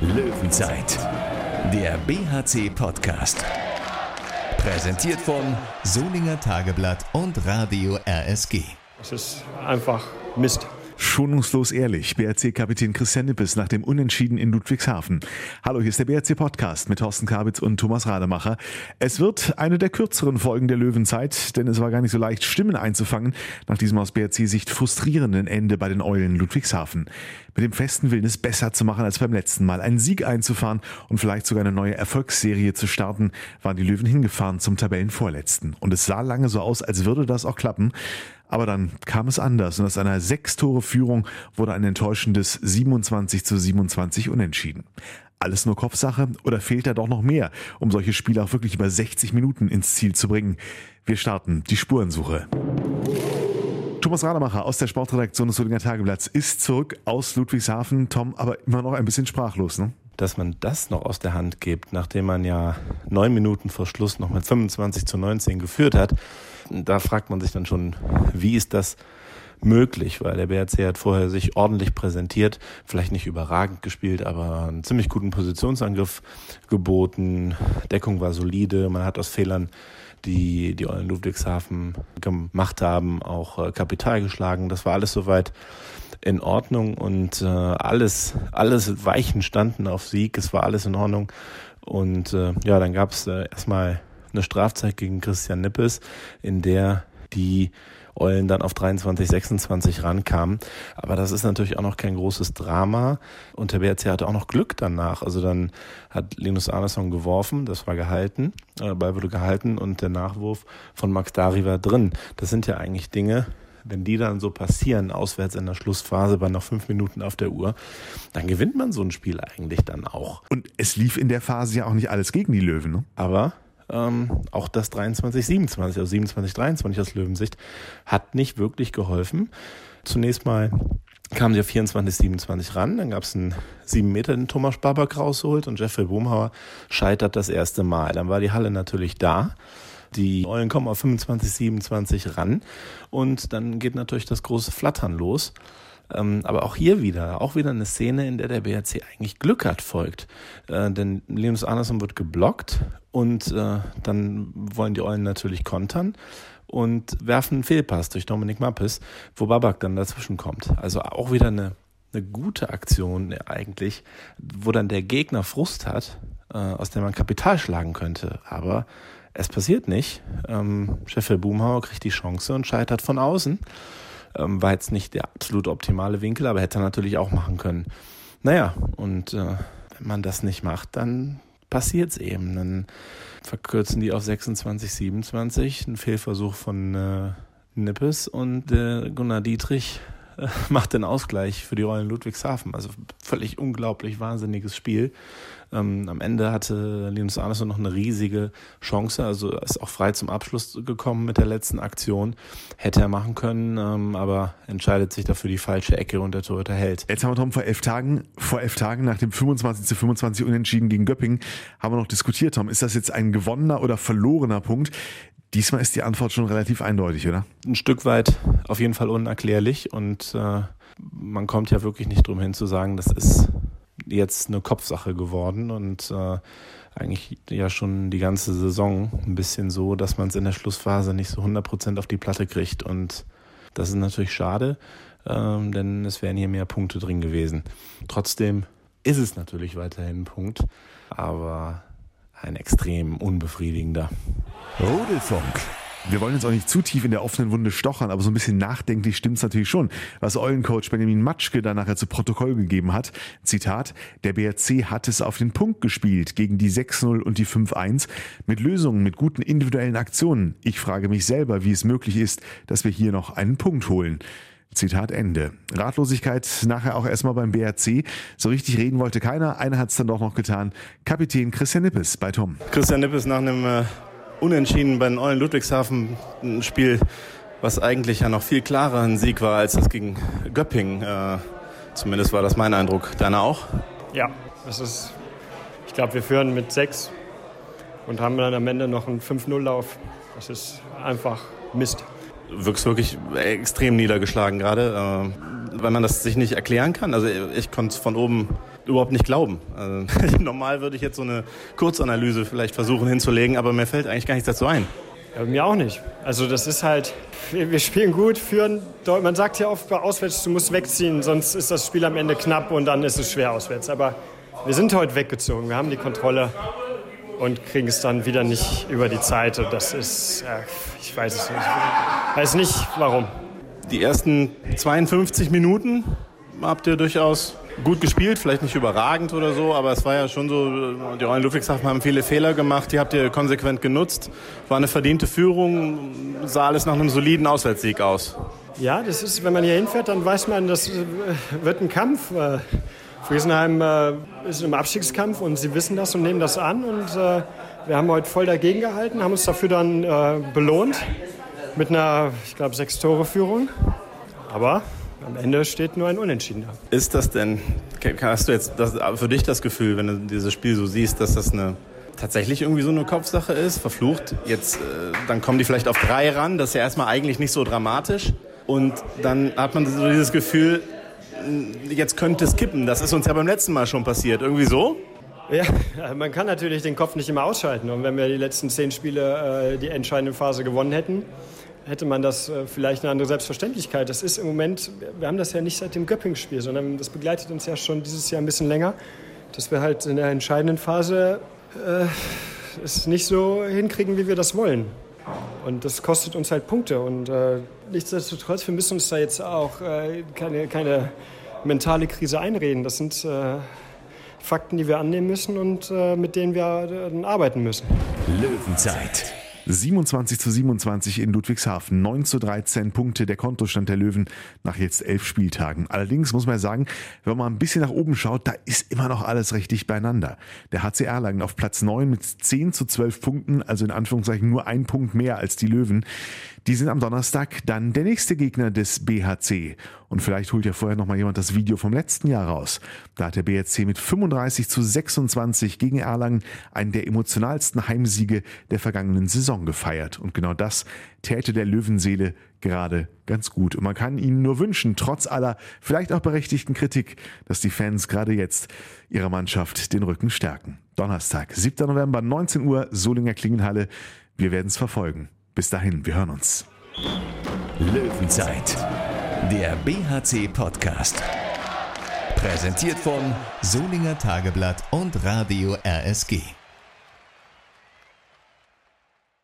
Löwenzeit, der BHC-Podcast. Präsentiert von Solinger Tageblatt und Radio RSG. Es ist einfach Mist. Schonungslos ehrlich, BRC-Kapitän Christian Nippes nach dem Unentschieden in Ludwigshafen. Hallo, hier ist der BRC-Podcast mit Thorsten Kabitz und Thomas Rademacher. Es wird eine der kürzeren Folgen der Löwenzeit, denn es war gar nicht so leicht, Stimmen einzufangen nach diesem aus BRC-Sicht frustrierenden Ende bei den Eulen Ludwigshafen. Mit dem festen Willen, es besser zu machen als beim letzten Mal, einen Sieg einzufahren und vielleicht sogar eine neue Erfolgsserie zu starten, waren die Löwen hingefahren zum Tabellenvorletzten. Und es sah lange so aus, als würde das auch klappen. Aber dann kam es anders und aus einer Sechs-Tore-Führung wurde ein enttäuschendes 27 zu 27 unentschieden. Alles nur Kopfsache oder fehlt da doch noch mehr, um solche Spiele auch wirklich über 60 Minuten ins Ziel zu bringen? Wir starten die Spurensuche. Thomas Rademacher aus der Sportredaktion des Solinger Tageblatts ist zurück aus Ludwigshafen. Tom, aber immer noch ein bisschen sprachlos, ne? Dass man das noch aus der Hand gibt, nachdem man ja neun Minuten vor Schluss noch mit 25 zu 19 geführt hat, da fragt man sich dann schon, wie ist das möglich, weil der BRC hat vorher sich ordentlich präsentiert, vielleicht nicht überragend gespielt, aber einen ziemlich guten Positionsangriff geboten, Deckung war solide, man hat aus Fehlern die die Eulen Ludwigshafen gemacht haben, auch äh, Kapital geschlagen. Das war alles soweit in Ordnung und äh, alles, alles Weichen standen auf Sieg. Es war alles in Ordnung. Und äh, ja, dann gab es erstmal eine Strafzeit gegen Christian Nippes, in der die Eulen dann auf 23, 26 rankamen. Aber das ist natürlich auch noch kein großes Drama. Und der BRC hatte auch noch Glück danach. Also dann hat Linus Arneson geworfen, das war gehalten, äh, Ball wurde gehalten und der Nachwurf von Max Dari war drin. Das sind ja eigentlich Dinge, wenn die dann so passieren, auswärts in der Schlussphase bei noch fünf Minuten auf der Uhr, dann gewinnt man so ein Spiel eigentlich dann auch. Und es lief in der Phase ja auch nicht alles gegen die Löwen, ne? Aber ähm, auch das 23, 27, also 27, 23 aus Löwensicht, hat nicht wirklich geholfen. Zunächst mal kamen sie auf 24, 27 ran, dann gab es einen 7 Meter, den Thomas Babak rausholt und Jeffrey Boomhauer scheitert das erste Mal. Dann war die Halle natürlich da. Die Eulen kommen auf 25, 27 ran und dann geht natürlich das große Flattern los. Ähm, aber auch hier wieder, auch wieder eine Szene, in der der BRC eigentlich Glück hat, folgt. Äh, denn Linus Andersson wird geblockt und äh, dann wollen die Eulen natürlich kontern und werfen einen Fehlpass durch Dominik Mappes, wo Babak dann dazwischen kommt. Also auch wieder eine, eine gute Aktion eigentlich, wo dann der Gegner Frust hat, äh, aus der man Kapital schlagen könnte. Aber es passiert nicht. Ähm, Chefel Boomhauer kriegt die Chance und scheitert von außen. Ähm, war jetzt nicht der absolut optimale Winkel, aber hätte er natürlich auch machen können. Naja, und äh, wenn man das nicht macht, dann passiert es eben. Dann verkürzen die auf 26, 27. Ein Fehlversuch von äh, Nippes und äh, Gunnar Dietrich macht den Ausgleich für die Rollen Ludwigshafen. Also völlig unglaublich wahnsinniges Spiel. Ähm, am Ende hatte Linus Arneson noch eine riesige Chance, also ist auch frei zum Abschluss gekommen mit der letzten Aktion. Hätte er machen können, ähm, aber entscheidet sich dafür die falsche Ecke und der Torhüter hält. Jetzt haben wir Tom vor elf Tagen, vor elf Tagen nach dem 25 zu 25 Unentschieden gegen Göppingen, haben wir noch diskutiert, Tom. Ist das jetzt ein gewonnener oder verlorener Punkt? Diesmal ist die Antwort schon relativ eindeutig, oder? Ein Stück weit auf jeden Fall unerklärlich und äh, man kommt ja wirklich nicht drum hin zu sagen, das ist jetzt eine Kopfsache geworden und äh, eigentlich ja schon die ganze Saison ein bisschen so, dass man es in der Schlussphase nicht so 100% auf die Platte kriegt. Und das ist natürlich schade, ähm, denn es wären hier mehr Punkte drin gewesen. Trotzdem ist es natürlich weiterhin ein Punkt, aber ein extrem unbefriedigender. Rudelfunk. Wir wollen jetzt auch nicht zu tief in der offenen Wunde stochern, aber so ein bisschen nachdenklich stimmt es natürlich schon, was Eulencoach Benjamin Matschke da nachher zu Protokoll gegeben hat. Zitat, der BRC hat es auf den Punkt gespielt gegen die 6-0 und die 5-1 mit Lösungen, mit guten individuellen Aktionen. Ich frage mich selber, wie es möglich ist, dass wir hier noch einen Punkt holen. Zitat Ende. Ratlosigkeit nachher auch erstmal beim BRC. So richtig reden wollte keiner. Einer hat es dann doch noch getan. Kapitän Christian Nippes bei Tom. Christian Nippes nach einem äh, Unentschieden bei den Eulen Ludwigshafen. Ein Spiel, was eigentlich ja noch viel klarer ein Sieg war als das gegen Göpping. Äh, zumindest war das mein Eindruck. Deiner auch? Ja, es ist, ich glaube, wir führen mit sechs und haben dann am Ende noch einen 5-0-Lauf. Das ist einfach Mist. Wirkst wirklich extrem niedergeschlagen gerade, äh, weil man das sich nicht erklären kann. Also ich konnte es von oben überhaupt nicht glauben. Also, normal würde ich jetzt so eine Kurzanalyse vielleicht versuchen hinzulegen, aber mir fällt eigentlich gar nichts dazu ein. Ja, mir auch nicht. Also das ist halt, wir spielen gut, führen. Man sagt ja oft bei Auswärts, du musst wegziehen, sonst ist das Spiel am Ende knapp und dann ist es schwer auswärts. Aber wir sind heute weggezogen, wir haben die Kontrolle und kriegen es dann wieder nicht über die Zeit. Und das ist, ja, ich weiß es nicht. Ich weiß nicht, warum. Die ersten 52 Minuten habt ihr durchaus gut gespielt, vielleicht nicht überragend oder so, aber es war ja schon so, die Rollen Ludwigshafen haben viele Fehler gemacht, die habt ihr konsequent genutzt. War eine verdiente Führung, sah alles nach einem soliden Auswärtssieg aus. Ja, das ist, wenn man hier hinfährt, dann weiß man, das äh, wird ein Kampf. Äh, Friesenheim äh, ist im Abstiegskampf und sie wissen das und nehmen das an und wir haben heute voll dagegen gehalten, haben uns dafür dann belohnt mit einer, ich glaube, sechs Tore Führung. Aber am Ende steht nur ein Unentschieden da. Ist das denn, hast du jetzt das, für dich das Gefühl, wenn du dieses Spiel so siehst, dass das eine tatsächlich irgendwie so eine Kopfsache ist, verflucht. Jetzt, äh, dann kommen die vielleicht auf drei ran, das ist ja erstmal eigentlich nicht so dramatisch. Und dann hat man so dieses Gefühl, jetzt könnte es kippen. Das ist uns ja beim letzten Mal schon passiert. Irgendwie so? Ja, man kann natürlich den Kopf nicht immer ausschalten. Und wenn wir die letzten zehn Spiele äh, die entscheidende Phase gewonnen hätten, hätte man das äh, vielleicht eine andere Selbstverständlichkeit. Das ist im Moment, wir haben das ja nicht seit dem Göpping-Spiel, sondern das begleitet uns ja schon dieses Jahr ein bisschen länger, dass wir halt in der entscheidenden Phase äh, es nicht so hinkriegen, wie wir das wollen. Und das kostet uns halt Punkte. Und äh, nichtsdestotrotz, wir müssen uns da jetzt auch äh, keine, keine mentale Krise einreden. Das sind äh, Fakten, die wir annehmen müssen und äh, mit denen wir äh, arbeiten müssen. Löwenzeit 27 zu 27 in Ludwigshafen. 9 zu 13 Punkte der Kontostand der Löwen nach jetzt elf Spieltagen. Allerdings muss man sagen, wenn man ein bisschen nach oben schaut, da ist immer noch alles richtig beieinander. Der HC Erlangen auf Platz 9 mit 10 zu 12 Punkten, also in Anführungszeichen nur ein Punkt mehr als die Löwen. Die sind am Donnerstag dann der nächste Gegner des BHC. Und vielleicht holt ja vorher noch mal jemand das Video vom letzten Jahr raus. Da hat der BHC mit 35 zu 26 gegen Erlangen einen der emotionalsten Heimsiege der vergangenen Saison gefeiert. Und genau das täte der Löwenseele gerade ganz gut. Und man kann ihnen nur wünschen, trotz aller vielleicht auch berechtigten Kritik, dass die Fans gerade jetzt ihrer Mannschaft den Rücken stärken. Donnerstag, 7. November, 19 Uhr, Solinger Klingenhalle. Wir werden es verfolgen. Bis dahin, wir hören uns. Löwenzeit, der BHC-Podcast. Präsentiert von Solinger Tageblatt und Radio RSG.